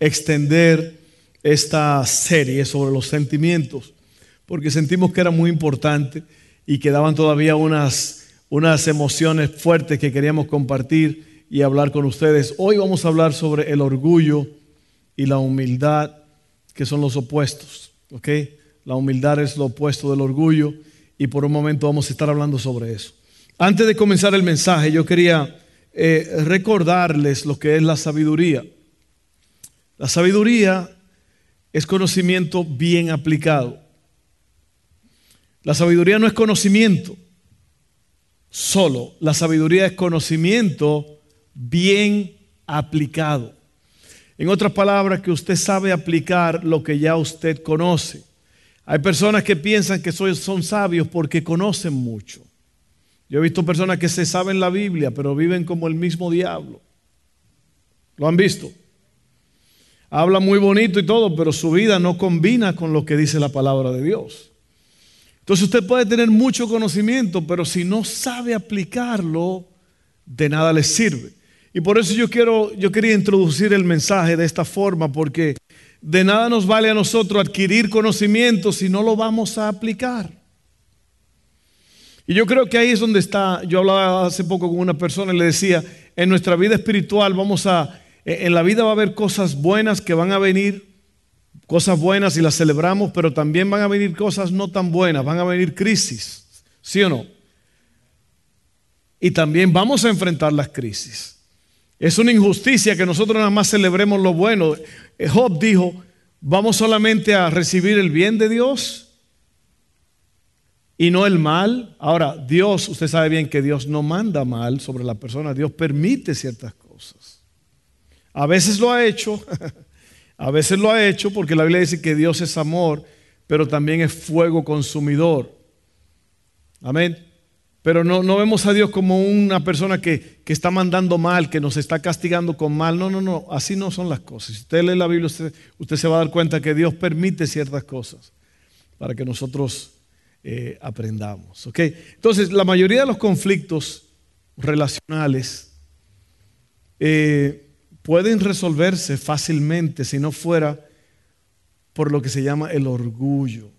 extender esta serie sobre los sentimientos, porque sentimos que era muy importante y quedaban todavía unas, unas emociones fuertes que queríamos compartir y hablar con ustedes. Hoy vamos a hablar sobre el orgullo y la humildad, que son los opuestos. ¿ok? La humildad es lo opuesto del orgullo y por un momento vamos a estar hablando sobre eso. Antes de comenzar el mensaje, yo quería eh, recordarles lo que es la sabiduría. La sabiduría es conocimiento bien aplicado. La sabiduría no es conocimiento solo, la sabiduría es conocimiento bien aplicado. En otras palabras, que usted sabe aplicar lo que ya usted conoce. Hay personas que piensan que son sabios porque conocen mucho. Yo he visto personas que se saben la Biblia, pero viven como el mismo diablo. ¿Lo han visto? Habla muy bonito y todo, pero su vida no combina con lo que dice la palabra de Dios. Entonces usted puede tener mucho conocimiento, pero si no sabe aplicarlo, de nada le sirve. Y por eso yo quiero, yo quería introducir el mensaje de esta forma, porque de nada nos vale a nosotros adquirir conocimiento si no lo vamos a aplicar. Y yo creo que ahí es donde está, yo hablaba hace poco con una persona y le decía, en nuestra vida espiritual vamos a en la vida va a haber cosas buenas que van a venir, cosas buenas y las celebramos, pero también van a venir cosas no tan buenas, van a venir crisis, ¿sí o no? Y también vamos a enfrentar las crisis. Es una injusticia que nosotros nada más celebremos lo bueno. Eh, Job dijo, vamos solamente a recibir el bien de Dios y no el mal. Ahora, Dios, usted sabe bien que Dios no manda mal sobre la persona, Dios permite ciertas cosas. A veces lo ha hecho, a veces lo ha hecho porque la Biblia dice que Dios es amor, pero también es fuego consumidor. Amén. Pero no, no vemos a Dios como una persona que, está mandando mal, que nos está castigando con mal. No, no, no, así no son las cosas. Si usted lee la Biblia, usted, se va a dar cuenta que Dios permite ciertas cosas para que nosotros eh, aprendamos. Entonces, la mayoría de los conflictos relacionales eh, pueden resolverse fácilmente si no fuera por lo que se llama el orgullo.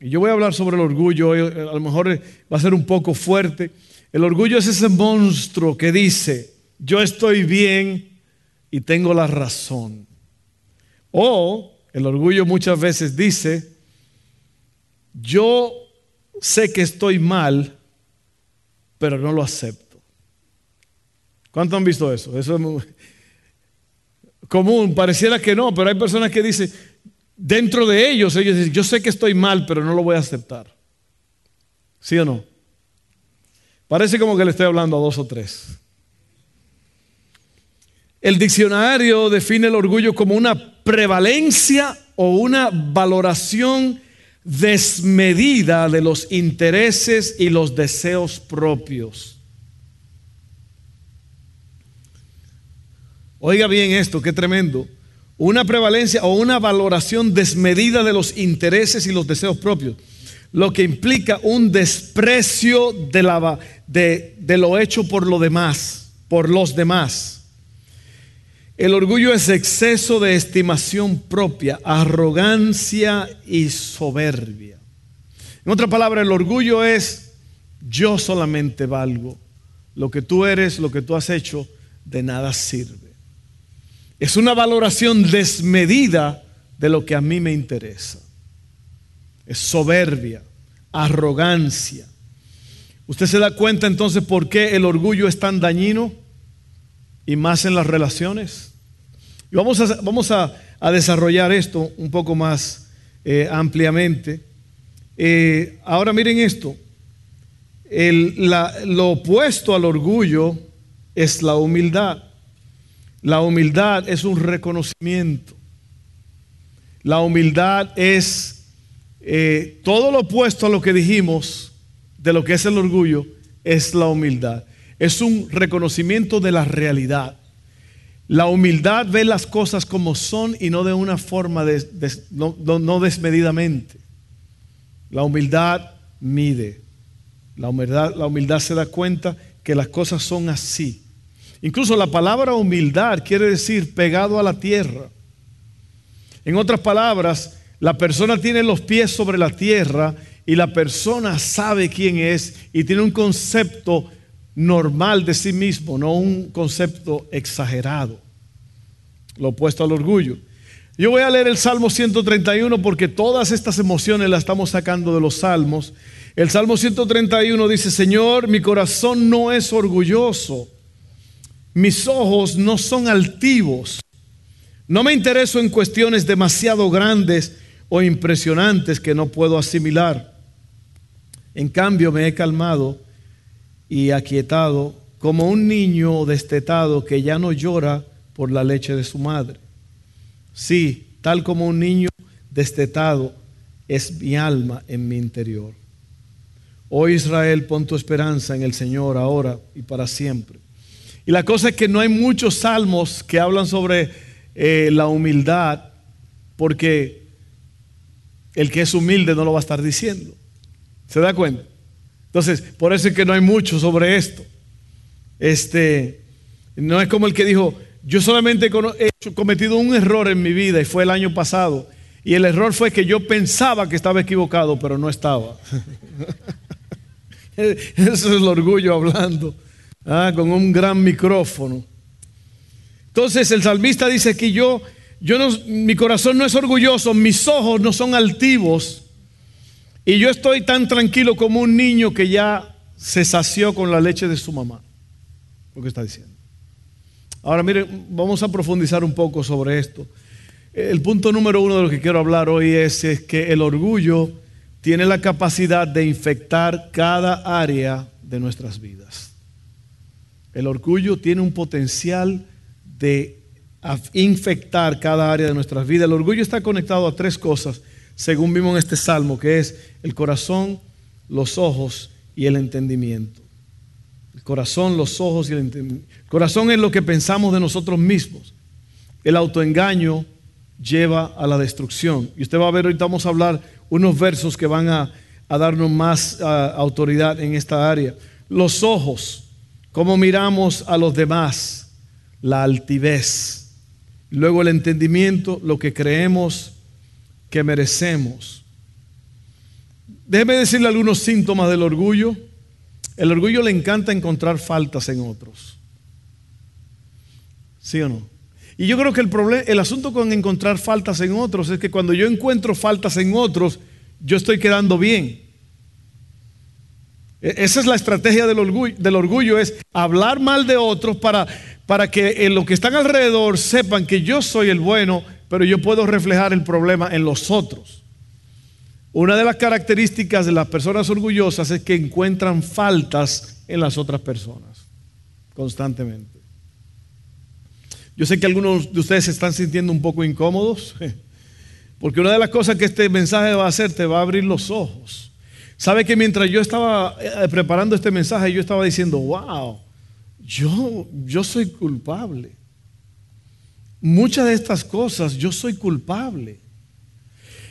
Y yo voy a hablar sobre el orgullo, eh, a lo mejor va a ser un poco fuerte. El orgullo es ese monstruo que dice, yo estoy bien y tengo la razón. O el orgullo muchas veces dice, yo sé que estoy mal, pero no lo acepto. ¿Cuántos han visto eso? Eso es muy, común, pareciera que no, pero hay personas que dicen, dentro de ellos, ellos dicen, yo sé que estoy mal, pero no lo voy a aceptar. ¿Sí o no? Parece como que le estoy hablando a dos o tres. El diccionario define el orgullo como una prevalencia o una valoración desmedida de los intereses y los deseos propios. Oiga bien esto, qué tremendo. Una prevalencia o una valoración desmedida de los intereses y los deseos propios, lo que implica un desprecio de, lo hecho por lo demás, por los demás. El orgullo es exceso de estimación propia, arrogancia y soberbia. En otra palabra, el orgullo es yo solamente valgo. Lo que tú eres, lo que tú has hecho, de nada sirve. Es una valoración desmedida de lo que a mí me interesa. Es soberbia, arrogancia. ¿Usted se da cuenta entonces por qué el orgullo es tan dañino y más en las relaciones? Y vamos a, vamos a, desarrollar esto un poco más eh, ampliamente. Eh, ahora miren esto. lo opuesto al orgullo es la humildad. La humildad es un reconocimiento. La humildad es eh, todo lo opuesto a lo que dijimos de lo que es el orgullo, es la humildad. Es un reconocimiento de la realidad. La humildad ve las cosas como son y no de una forma no, desmedidamente. La humildad mide. La humildad, la humildad se da cuenta que las cosas son así. Incluso la palabra humildad quiere decir pegado a la tierra. En otras palabras, la persona tiene los pies sobre la tierra y la persona sabe quién es y tiene un concepto normal de sí mismo, no un concepto exagerado, lo opuesto al orgullo. Yo voy a leer el Salmo 131 porque todas estas emociones las estamos sacando de los salmos. El Salmo 131 dice, Señor, mi corazón no es orgulloso, mis ojos no son altivos, no me intereso en cuestiones demasiado grandes o impresionantes que no puedo asimilar. En cambio me he calmado y aquietado como un niño destetado que ya no llora por la leche de su madre. Sí, tal como un niño destetado es mi alma en mi interior. Oh Israel, pon tu esperanza en el Señor ahora y para siempre. Y la cosa es que no hay muchos salmos que hablan sobre eh, la humildad, porque el que es humilde no lo va a estar diciendo. ¿Se da cuenta? Entonces, por eso es que no hay mucho sobre esto. Este, no es como el que dijo, yo solamente he cometido un error en mi vida y fue el año pasado. Y el error fue que yo pensaba que estaba equivocado, pero no estaba. Eso es el orgullo hablando, ah, con un gran micrófono. Entonces el salmista dice que yo, yo no, mi corazón no es orgulloso, mis ojos no son altivos, y yo estoy tan tranquilo como un niño que ya se sació con la leche de su mamá. Lo que está diciendo. Ahora miren, vamos a profundizar un poco sobre esto. El punto número uno de lo que quiero hablar hoy es, es que el orgullo tiene la capacidad de infectar cada área de nuestras vidas. El orgullo tiene un potencial de infectar cada área de nuestras vidas. El orgullo está conectado a tres cosas según vimos en este salmo, que es el corazón, los ojos y el entendimiento. El corazón, los ojos y el entendimiento. El corazón es lo que pensamos de nosotros mismos. El autoengaño lleva a la destrucción. Y usted va a ver, ahorita vamos a hablar unos versos que van a, darnos más autoridad en esta área. Los ojos, cómo miramos a los demás, la altivez. Luego el entendimiento, lo que creemos que merecemos. Déjeme decirle algunos síntomas del orgullo. El orgullo le encanta encontrar faltas en otros. ¿Sí o no? Y yo creo que el, el asunto con encontrar faltas en otros es que cuando yo encuentro faltas en otros, yo estoy quedando bien. E, esa es la estrategia del orgullo, del orgullo es hablar mal de otros para, para que los que están alrededor sepan que yo soy el bueno pero yo puedo reflejar el problema en los otros. Una de las características de las personas orgullosas es que encuentran faltas en las otras personas constantemente. Yo sé que algunos de ustedes se están sintiendo un poco incómodos, porque una de las cosas que este mensaje va a hacer te va a abrir los ojos. Sabe que mientras yo estaba eh, preparando este mensaje, yo estaba diciendo, wow, yo, yo soy culpable muchas de estas cosas yo soy culpable.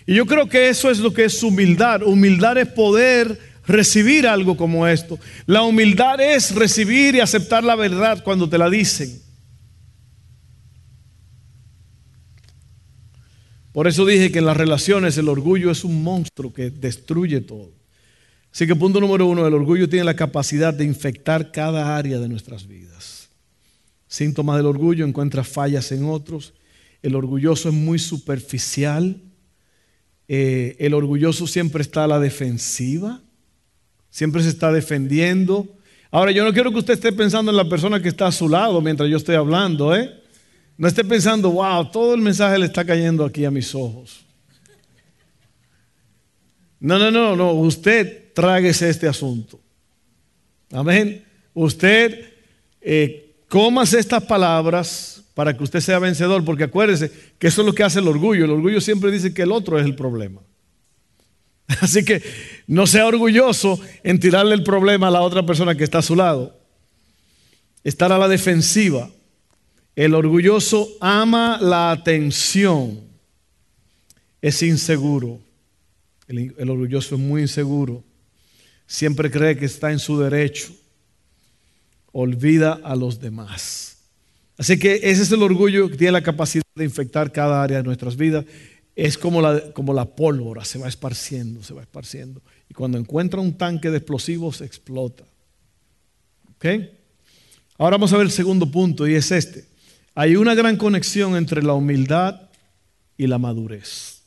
Y yo creo que eso es lo que es humildad. Humildad es poder recibir algo como esto. La humildad es recibir y aceptar la verdad cuando te la dicen. Por eso dije que en las relaciones el orgullo es un monstruo que destruye todo. Así que punto número uno, el orgullo tiene la capacidad de infectar cada área de nuestras vidas. Síntoma del orgullo, encuentra fallas en otros. El orgulloso es muy superficial. Eh, el orgulloso siempre está a la defensiva. Siempre se está defendiendo. Ahora, yo no quiero que usted esté pensando en la persona que está a su lado mientras yo estoy hablando, ¿eh? No esté pensando, wow, todo el mensaje le está cayendo aquí a mis ojos. No, no, no, no. Usted tráguese este asunto. Amén. Usted eh, estas palabras para que usted sea vencedor, porque acuérdese que eso es lo que hace el orgullo. El orgullo siempre dice que el otro es el problema. Así que no sea orgulloso en tirarle el problema a la otra persona que está a su lado. Estar a la defensiva. El orgulloso ama la atención. Es inseguro. El orgulloso es muy inseguro. Siempre cree que está en su derecho. Olvida a los demás. Así que ese es el orgullo que tiene la capacidad de infectar cada área de nuestras vidas. Es como la, como la pólvora, se va esparciendo, se va esparciendo. Y cuando encuentra un tanque de explosivos, explota. ¿Ok? Ahora vamos a ver el segundo punto y es este. Hay una gran conexión entre la humildad y la madurez.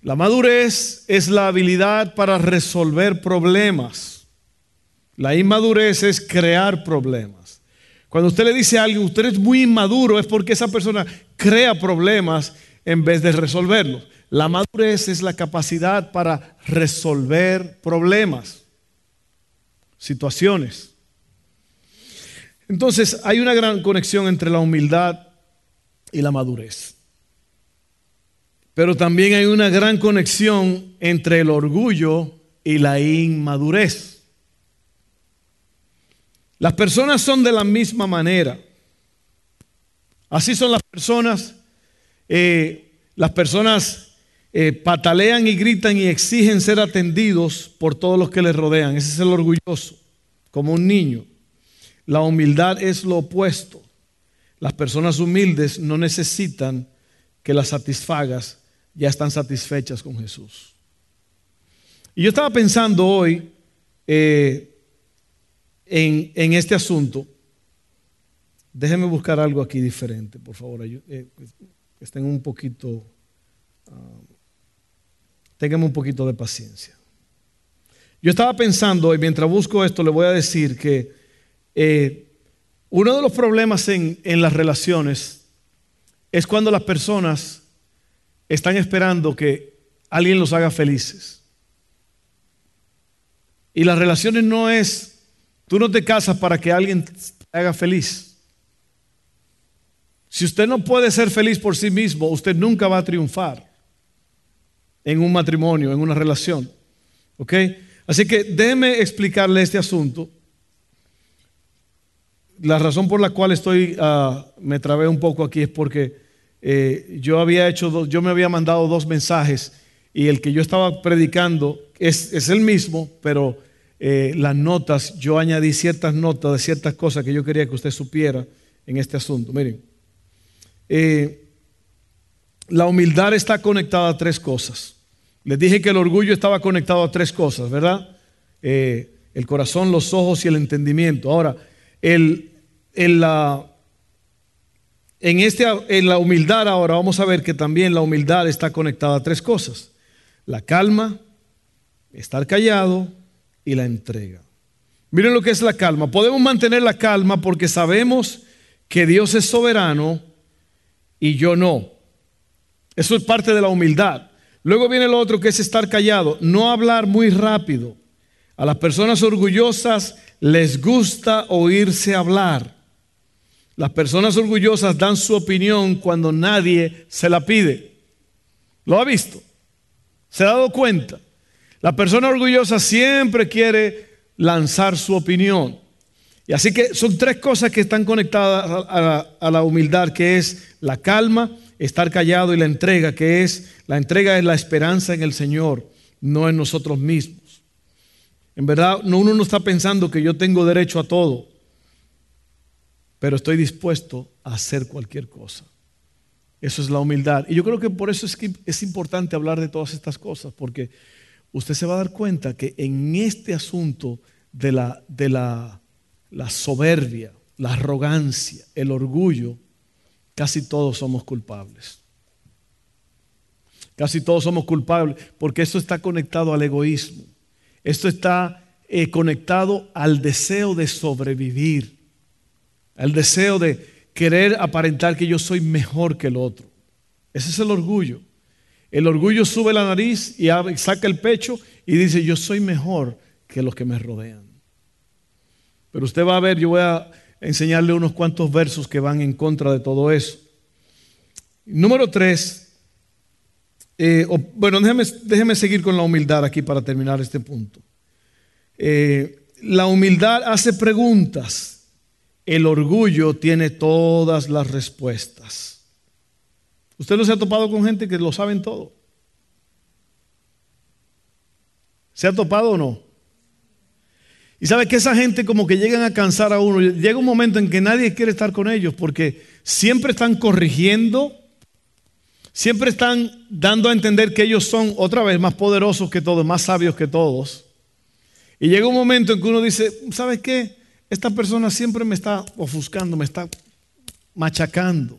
La madurez es la habilidad para resolver problemas. La inmadurez es crear problemas. Cuando usted le dice a alguien, usted es muy inmaduro, es porque esa persona crea problemas en vez de resolverlos. La madurez es la capacidad para resolver problemas, situaciones. Entonces, hay una gran conexión entre la humildad y la madurez. Pero también hay una gran conexión entre el orgullo y la inmadurez. Las personas son de la misma manera. Así son las personas. Eh, las personas eh, patalean y gritan y exigen ser atendidos por todos los que les rodean. Ese es el orgulloso, como un niño. La humildad es lo opuesto. Las personas humildes no necesitan que las satisfagas, ya están satisfechas con Jesús. Y yo estaba pensando hoy, eh, en, este asunto, déjenme buscar algo aquí diferente, por favor. Eh, estén un poquito, uh, tengan un poquito de paciencia. Yo estaba pensando, y mientras busco esto, le voy a decir que eh, uno de los problemas en las relaciones es cuando las personas están esperando que alguien los haga felices. Y las relaciones no es Tú no te casas para que alguien te haga feliz. Si usted no puede ser feliz por sí mismo, usted nunca va a triunfar en un matrimonio, en una relación. ¿Ok? Así que déjeme explicarle este asunto. La razón por la cual estoy, ah, me trabé un poco aquí es porque eh, yo había hecho, yo me había mandado dos mensajes y el que yo estaba predicando es, el mismo, pero eh, las notas, yo añadí ciertas notas de ciertas cosas que yo quería que usted supiera en este asunto. Miren, eh, la humildad está conectada a tres cosas. Les dije que el orgullo estaba conectado a tres cosas, ¿verdad? El corazón, los ojos y el entendimiento. Ahora, el, en, la, en, este, en la humildad ahora vamos a ver que también la humildad está conectada a tres cosas. La calma, estar callado y la entrega. Miren lo que es la calma. Podemos mantener la calma porque sabemos que Dios es soberano y yo no. Eso es parte de la humildad. Luego viene lo otro que es estar callado, no hablar muy rápido. A las personas orgullosas les gusta oírse hablar. Las personas orgullosas dan su opinión cuando nadie se la pide. ¿Lo ha visto? ¿Se ha dado cuenta? La persona orgullosa siempre quiere lanzar su opinión. Y así que son tres cosas que están conectadas a la, humildad, que es la calma, estar callado y la entrega, que es la entrega es la esperanza en el Señor, no en nosotros mismos. En verdad, uno no está pensando que yo tengo derecho a todo, pero estoy dispuesto a hacer cualquier cosa. Eso es la humildad. Y yo creo que por eso es que es importante hablar de todas estas cosas, porque usted se va a dar cuenta que en este asunto de la, de la, la soberbia, la arrogancia, el orgullo, casi todos somos culpables. Casi todos somos culpables porque esto está conectado al egoísmo. Esto está eh, conectado al deseo de sobrevivir, al deseo de querer aparentar que yo soy mejor que el otro. Ese es el orgullo. El orgullo sube la nariz y saca el pecho y dice, yo soy mejor que los que me rodean. Pero usted va a ver, yo voy a, enseñarle unos cuantos versos que van en contra de todo eso. Número tres, eh, bueno, déjeme, seguir con la humildad aquí para terminar este punto. Eh, la humildad hace preguntas, el orgullo tiene todas las respuestas. ¿Usted no se ha topado con gente que lo saben todo? ¿Se ha topado o no? Y sabe que esa gente como que llegan a cansar a uno. Llega un momento en que nadie quiere estar con ellos porque siempre están corrigiendo, siempre están dando a entender que ellos son otra vez más poderosos que todos, más sabios que todos. Y llega un momento en que uno dice, ¿sabes qué? Esta persona siempre me está ofuscando, me está machacando.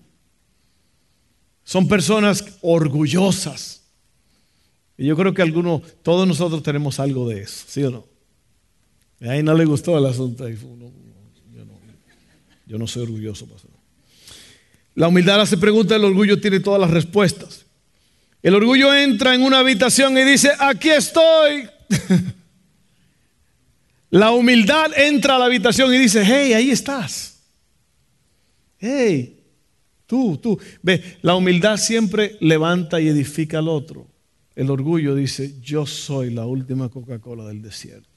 Son personas orgullosas. Y yo creo que algunos, todos nosotros tenemos algo de eso, ¿sí o no? A ahí no le gustó el asunto. yo, no, soy orgulloso. La humildad hace preguntas, el orgullo tiene todas las respuestas. El orgullo entra en una habitación y dice, aquí estoy. la humildad entra a la habitación y dice, hey, ahí estás. Hey, tú, tú. Ve, la humildad siempre levanta y edifica al otro. El orgullo dice, yo soy la última Coca-Cola del desierto.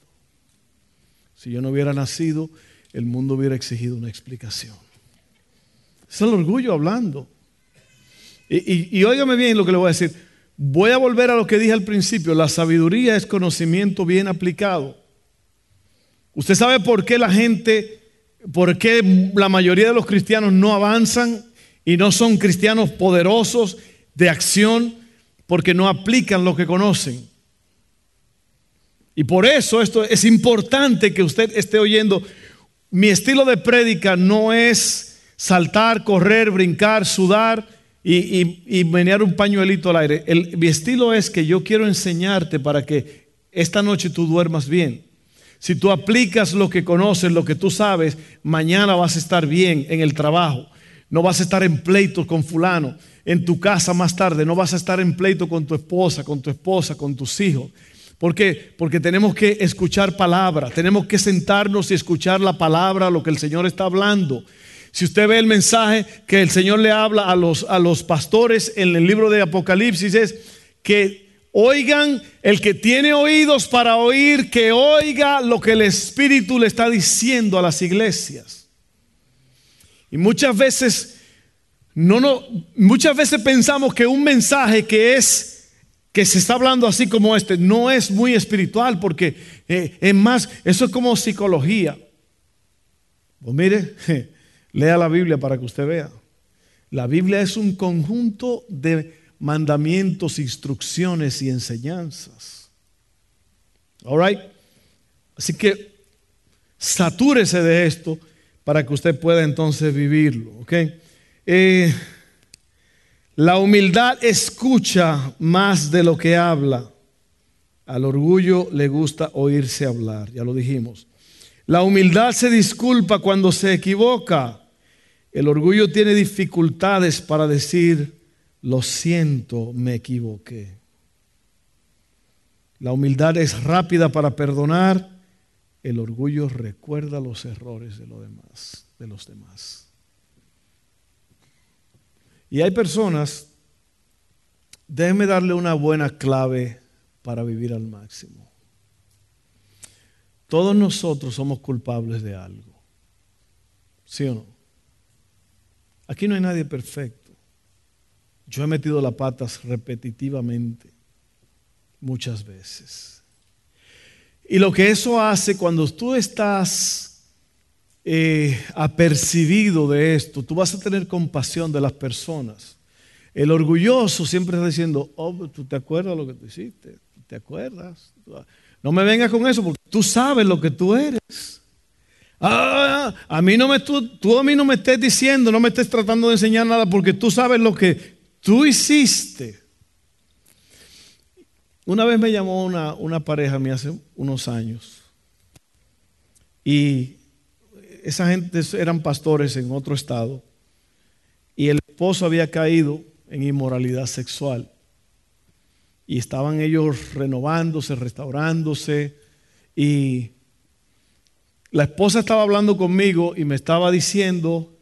Si yo no hubiera nacido, el mundo hubiera exigido una explicación. Es el orgullo hablando. Y, y, óigame bien lo que le voy a decir. Voy a volver a lo que dije al principio. La sabiduría es conocimiento bien aplicado. Usted sabe por qué la gente, por qué la mayoría de los cristianos no avanzan y no son cristianos poderosos de acción porque no aplican lo que conocen. Y por eso esto es importante que usted esté oyendo. Mi estilo de prédica no es saltar, correr, brincar, sudar y, menear un pañuelito al aire. mi estilo es que yo quiero enseñarte para que esta noche tú duermas bien. Si tú aplicas lo que conoces, lo que tú sabes, mañana vas a estar bien en el trabajo. No vas a estar en pleito con fulano en tu casa más tarde, no vas a estar en pleito con tu esposa, con tu esposa, con tus hijos. ¿Por qué? Porque tenemos que escuchar palabra, tenemos que sentarnos y escuchar la palabra, lo que el Señor está hablando. Si usted ve el mensaje que el Señor le habla a los, a los pastores en el libro de Apocalipsis es que oigan, el que tiene oídos para oír, que oiga lo que el Espíritu le está diciendo a las iglesias. Y muchas veces no, no, muchas veces pensamos que un mensaje que es que se está hablando así como este no es muy espiritual porque eh, es más, eso es como psicología. Pues mire, lea la Biblia para que usted vea. La Biblia es un conjunto de mandamientos, instrucciones y enseñanzas. All right? Así que satúrese de esto para que usted pueda entonces vivirlo, ¿ok? Eh, la humildad escucha más de lo que habla. Al orgullo le gusta oírse hablar, ya lo dijimos. La humildad se disculpa cuando se equivoca. El orgullo tiene dificultades para decir, lo siento, me equivoqué. La humildad es rápida para perdonar. El orgullo recuerda los errores de, los demás. Y hay personas, déjenme darle una buena clave para vivir al máximo. Todos nosotros somos culpables de algo. ¿Sí o no? Aquí no hay nadie perfecto. Yo he metido las patas repetitivamente, muchas veces. Y lo que eso hace cuando tú estás eh, apercibido de esto, tú vas a tener compasión de las personas. El orgulloso siempre está diciendo, oh, tú te acuerdas lo que tú hiciste, te acuerdas. No me vengas con eso porque tú sabes lo que tú eres. Ah, a mí no me, tú, tú a mí no me estés diciendo, no me estés tratando de enseñar nada porque tú sabes lo que tú hiciste. Una vez me llamó una, una pareja a hace unos años y esa gente eran pastores en otro estado y el esposo había caído en inmoralidad sexual. Y estaban ellos renovándose, restaurándose y la esposa estaba hablando conmigo y me estaba diciendo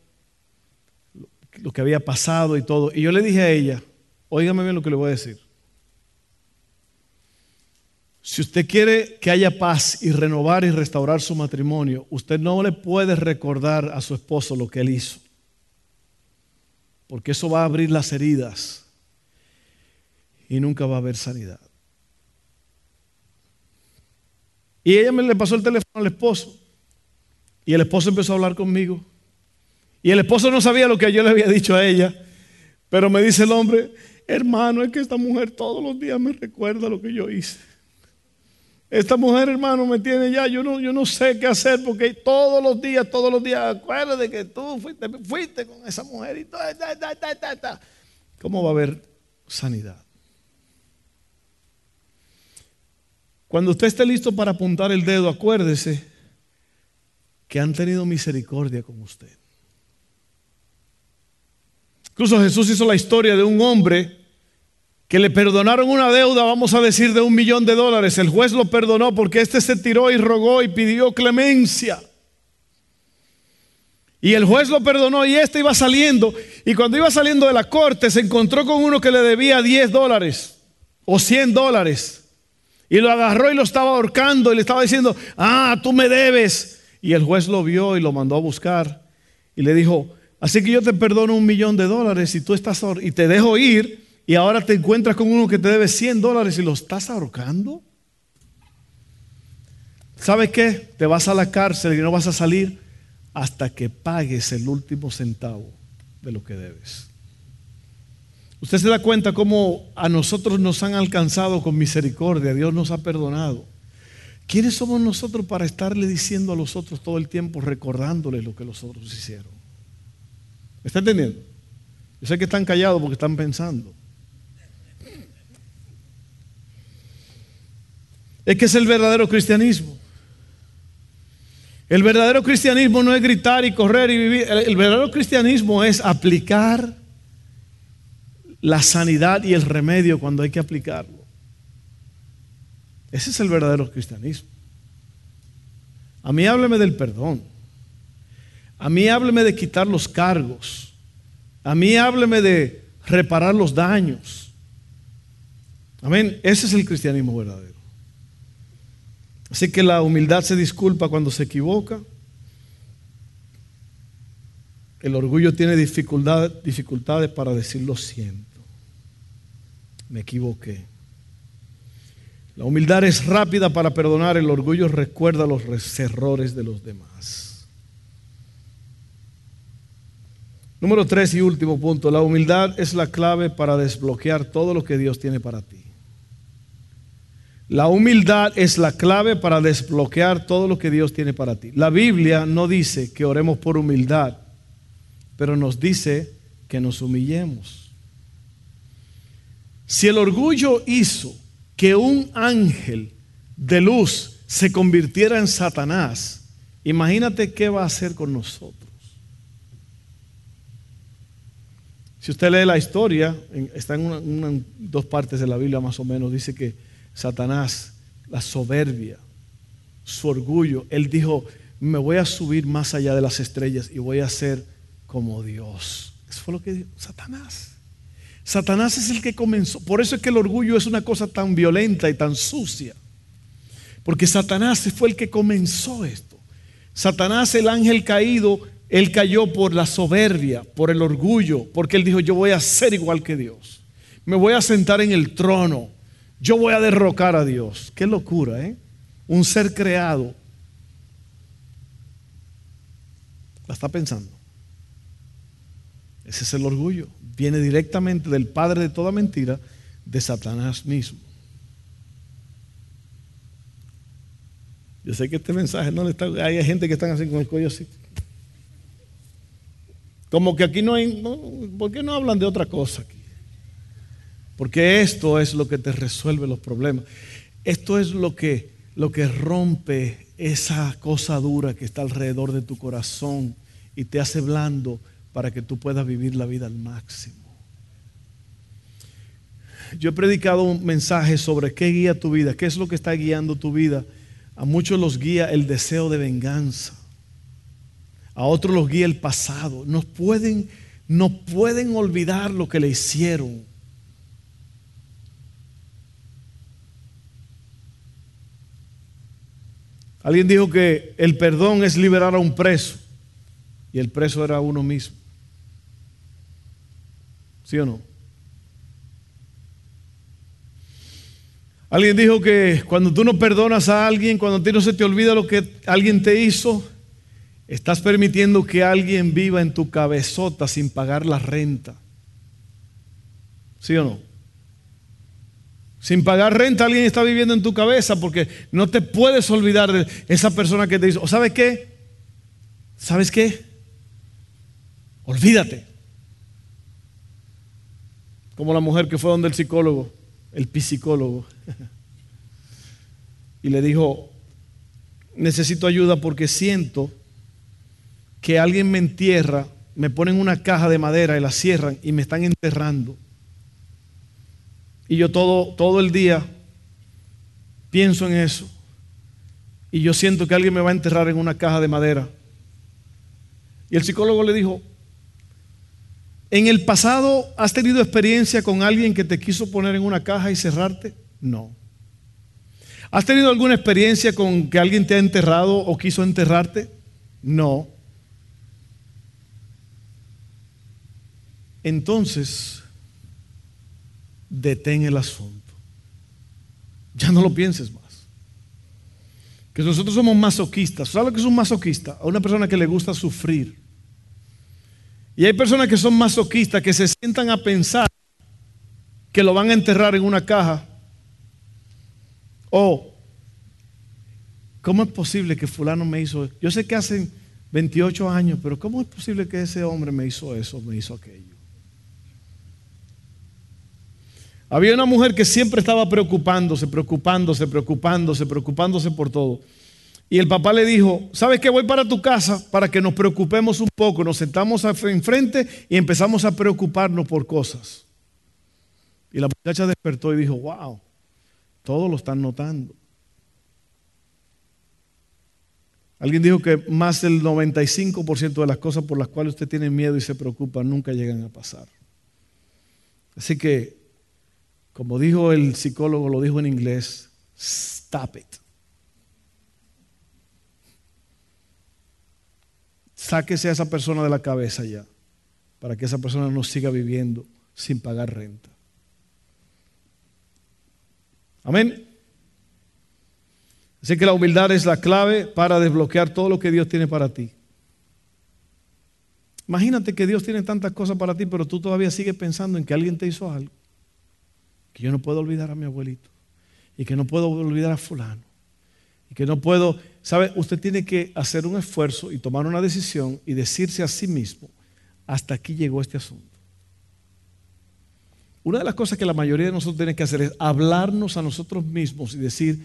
lo que había pasado y todo. Y yo le dije a ella, óigame bien lo que le voy a decir. Si usted quiere que haya paz y renovar y restaurar su matrimonio, usted no le puede recordar a su esposo lo que él hizo. Porque eso va a abrir las heridas y nunca va a haber sanidad. Y ella me le pasó el teléfono al esposo. Y el esposo empezó a hablar conmigo. Y el esposo no sabía lo que yo le había dicho a ella. Pero me dice el hombre, hermano, es que esta mujer todos los días me recuerda lo que yo hice. Esta mujer, hermano, me tiene ya, yo no, yo no sé qué hacer porque todos los días, todos los días, acuérdate que tú fuiste, con esa mujer y todo, ¿Cómo va a haber sanidad? Cuando usted esté listo para apuntar el dedo, acuérdese que han tenido misericordia con usted. Incluso Jesús hizo la historia de un hombre que le perdonaron una deuda, vamos a decir, de un millón de dólares. El juez lo perdonó porque éste se tiró y rogó y pidió clemencia. Y el juez lo perdonó y este iba saliendo. Y cuando iba saliendo de la corte se encontró con uno que le debía 10 dólares o 100 dólares. Y lo agarró y lo estaba ahorcando y le estaba diciendo, ah, tú me debes. Y el juez lo vio y lo mandó a buscar y le dijo, así que yo te perdono un millón de dólares y tú estás y te dejo ir y ahora te encuentras con uno que te debe 100 dólares y lo estás ahorcando. ¿Sabes qué? Te vas a la cárcel y no vas a salir hasta que pagues el último centavo de lo que debes. Usted se da cuenta cómo a nosotros nos han alcanzado con misericordia, Dios nos ha perdonado. ¿Quiénes somos nosotros para estarle diciendo a los otros todo el tiempo, recordándoles lo que los otros hicieron? ¿Me está entendiendo? Yo sé que están callados porque están pensando. Es que es el verdadero cristianismo. El verdadero cristianismo no es gritar y correr y vivir. El verdadero cristianismo es aplicar la sanidad y el remedio cuando hay que aplicarlo. Ese es el verdadero cristianismo. A mí hábleme del perdón. A mí hábleme de quitar los cargos. A mí hábleme de reparar los daños. Amén. Ese es el cristianismo verdadero. Así que la humildad se disculpa cuando se equivoca. El orgullo tiene dificultades para decir lo siento. Me equivoqué. La humildad es rápida para perdonar, el orgullo recuerda los errores de los demás. Número tres y último punto, la humildad es la clave para desbloquear todo lo que Dios tiene para ti. La humildad es la clave para desbloquear todo lo que Dios tiene para ti. La Biblia no dice que oremos por humildad, pero nos dice que nos humillemos. Si el orgullo hizo que un ángel de luz se convirtiera en Satanás, imagínate qué va a hacer con nosotros. Si usted lee la historia, está en dos partes de la Biblia más o menos, dice que Satanás, la soberbia, su orgullo, él dijo, me voy a subir más allá de las estrellas y voy a ser como Dios. Eso fue lo que dijo Satanás. Satanás es el que comenzó. Por eso es que el orgullo es una cosa tan violenta y tan sucia. Porque Satanás fue el que comenzó esto. Satanás, el ángel caído, él cayó por la soberbia, por el orgullo, porque él dijo, yo voy a ser igual que Dios. Me voy a sentar en el trono. Yo voy a derrocar a Dios. Qué locura, ¿eh? Un ser creado. La está pensando. Ese es el orgullo viene directamente del padre de toda mentira, de Satanás mismo. Yo sé que este mensaje no le está. Hay gente que están así con el cuello así. Como que aquí no hay. ¿Por qué no hablan de otra cosa aquí? Porque esto es lo que te resuelve los problemas. Esto es lo que, lo que rompe esa cosa dura que está alrededor de tu corazón y te hace blando para que tú puedas vivir la vida al máximo. Yo he predicado un mensaje sobre qué guía tu vida, qué es lo que está guiando tu vida A muchos los guía el deseo de venganza. A otros los guía el pasado. No pueden, no pueden olvidar lo que le hicieron. Alguien dijo que el perdón es liberar a un preso y el preso era uno mismo. ¿Sí o no? Alguien dijo que cuando tú no perdonas a alguien, cuando a ti no se te olvida lo que alguien te hizo, estás permitiendo que alguien viva en tu cabezota sin pagar la renta. ¿Sí o no? Sin pagar renta alguien está viviendo en tu cabeza porque no te puedes olvidar de esa persona que te hizo. ¿O sabes qué? ¿Sabes qué? Olvídate. Como la mujer que fue donde el psicólogo, el psicólogo, y le dijo, necesito ayuda porque siento que alguien me entierra, me ponen una caja de madera y la cierran y me están enterrando. Y yo todo, todo el día pienso en eso. Y yo siento que alguien me va a enterrar en una caja de madera. Y el psicólogo le dijo, ¿en el pasado has tenido experiencia con alguien que te quiso poner en una caja y cerrarte? No. ¿Has tenido alguna experiencia con que alguien te ha enterrado o quiso enterrarte? No. Entonces, detén el asunto. Ya no lo pienses más. Que nosotros somos masoquistas. ¿Sabes lo que es un masoquista? A una persona que le gusta sufrir. Y hay personas que son masoquistas que se sientan a pensar que lo van a enterrar en una caja. O, ¿cómo es posible que fulano me hizo? Yo sé que hace 28 años, pero ¿cómo es posible que ese hombre me hizo eso, me hizo aquello? Había una mujer que siempre estaba preocupándose, preocupándose, preocupándose, preocupándose por todo. Y el papá le dijo, ¿sabes qué? Voy para tu casa para que nos preocupemos un poco. Nos sentamos enfrente y empezamos a preocuparnos por cosas. Y la muchacha despertó y dijo, wow, todos lo están notando. Alguien dijo que más del 95% de las cosas por las cuales usted tiene miedo y se preocupa nunca llegan a pasar. Así que como dijo el psicólogo, lo dijo en inglés, stop it. Sáquese a esa persona de la cabeza ya, para que esa persona no siga viviendo sin pagar renta. Amén. Así que la humildad es la clave para desbloquear todo lo que Dios tiene para ti. Imagínate que Dios tiene tantas cosas para ti, pero tú todavía sigues pensando en que alguien te hizo algo que yo no puedo olvidar a mi abuelito y que no puedo olvidar a fulano y que no puedo, ¿sabe? Usted tiene que hacer un esfuerzo y tomar una decisión y decirse a sí mismo, hasta aquí llegó este asunto. Una de las cosas que la mayoría de nosotros tiene que hacer es hablarnos a nosotros mismos y decir,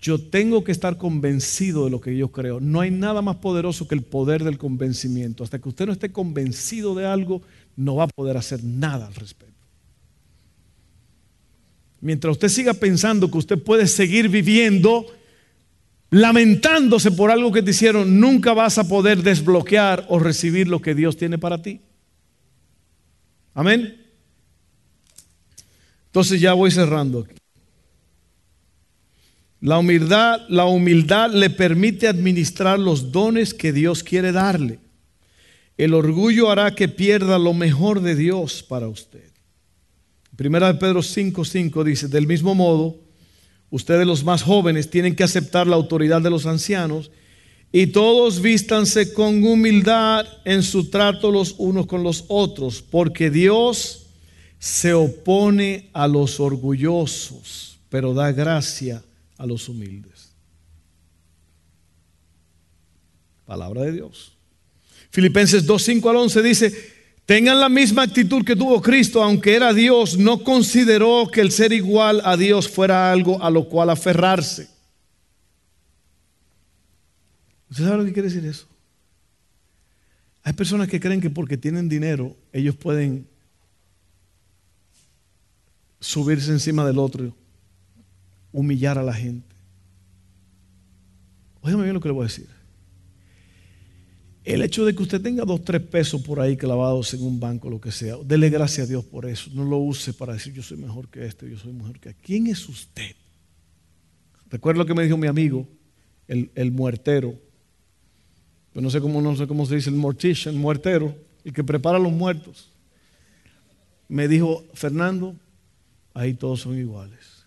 yo tengo que estar convencido de lo que yo creo. No hay nada más poderoso que el poder del convencimiento. Hasta que usted no esté convencido de algo, no va a poder hacer nada al respecto. Mientras usted siga pensando que usted puede seguir viviendo lamentándose por algo que te hicieron, nunca vas a poder desbloquear o recibir lo que Dios tiene para ti. Amén. Entonces ya voy cerrando aquí. La humildad, la humildad le permite administrar los dones que Dios quiere darle. El orgullo hará que pierda lo mejor de Dios para usted. Primera de Pedro 5:5 dice, del mismo modo, ustedes los más jóvenes tienen que aceptar la autoridad de los ancianos y todos vístanse con humildad en su trato los unos con los otros, porque Dios se opone a los orgullosos, pero da gracia a los humildes. Palabra de Dios. Filipenses 2:5 al 11 dice, Tengan la misma actitud que tuvo Cristo, aunque era Dios, no consideró que el ser igual a Dios fuera algo a lo cual aferrarse. ¿Usted sabe lo que quiere decir eso? Hay personas que creen que porque tienen dinero, ellos pueden subirse encima del otro, humillar a la gente. Óigame bien lo que le voy a decir. El hecho de que usted tenga dos, tres pesos por ahí clavados en un banco, lo que sea, dele gracias a Dios por eso. No lo use para decir yo soy mejor que este, yo soy mejor que ¿Quién es usted? Recuerdo lo que me dijo mi amigo, el, el muertero. Yo no sé cómo, no sé cómo se dice el mortician, el muertero, el que prepara a los muertos. Me dijo, Fernando, ahí todos son iguales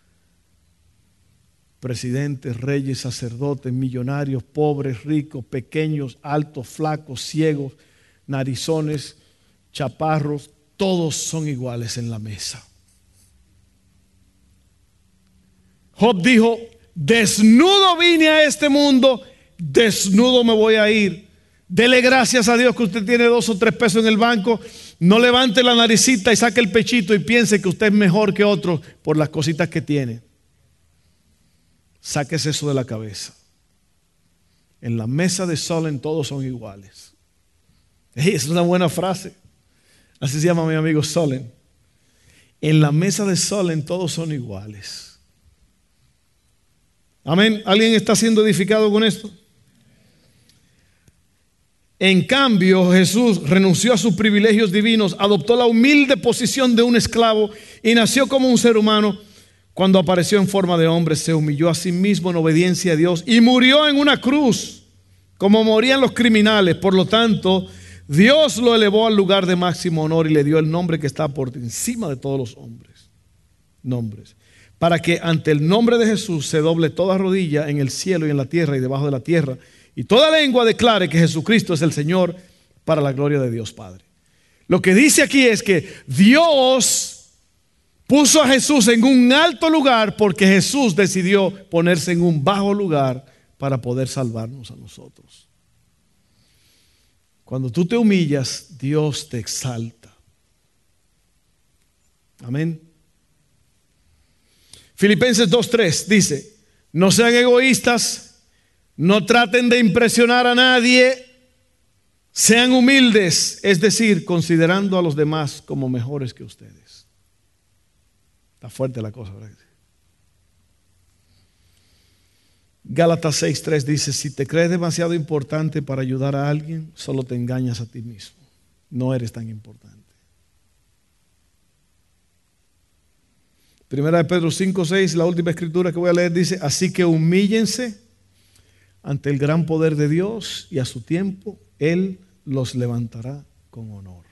presidentes, reyes, sacerdotes, millonarios, pobres, ricos, pequeños, altos, flacos, ciegos, narizones, chaparros, todos son iguales en la mesa. Job dijo, desnudo vine a este mundo, desnudo me voy a ir. Dele gracias a Dios que usted tiene dos o tres pesos en el banco. No levante la naricita y saque el pechito y piense que usted es mejor que otro por las cositas que tiene. Sáquese eso de la cabeza. En la mesa de Solen todos son iguales. es una buena frase. Así se llama mi amigo Solen. En la mesa de Solen todos son iguales. Amén. ¿Alguien está siendo edificado con esto? En cambio, Jesús renunció a sus privilegios divinos, adoptó la humilde posición de un esclavo y nació como un ser humano cuando apareció en forma de hombre, se humilló a sí mismo en obediencia a Dios y murió en una cruz, como morían los criminales. Por lo tanto, Dios lo elevó al lugar de máximo honor y le dio el nombre que está por encima de todos los hombres. Nombres. Para que ante el nombre de Jesús se doble toda rodilla en el cielo y en la tierra y debajo de la tierra, y toda lengua declare que Jesucristo es el Señor para la gloria de Dios Padre. Lo que dice aquí es que Dios puso a Jesús en un alto lugar porque Jesús decidió ponerse en un bajo lugar para poder salvarnos a nosotros. Cuando tú te humillas, Dios te exalta. Amén. Filipenses 2.3 dice, no sean egoístas, no traten de impresionar a nadie, sean humildes, es decir, considerando a los demás como mejores que ustedes. Está fuerte la cosa, ¿verdad? Gálatas 6:3 dice, si te crees demasiado importante para ayudar a alguien, solo te engañas a ti mismo. No eres tan importante. Primera de Pedro 5:6, la última escritura que voy a leer dice, así que humíllense ante el gran poder de Dios y a su tiempo Él los levantará con honor.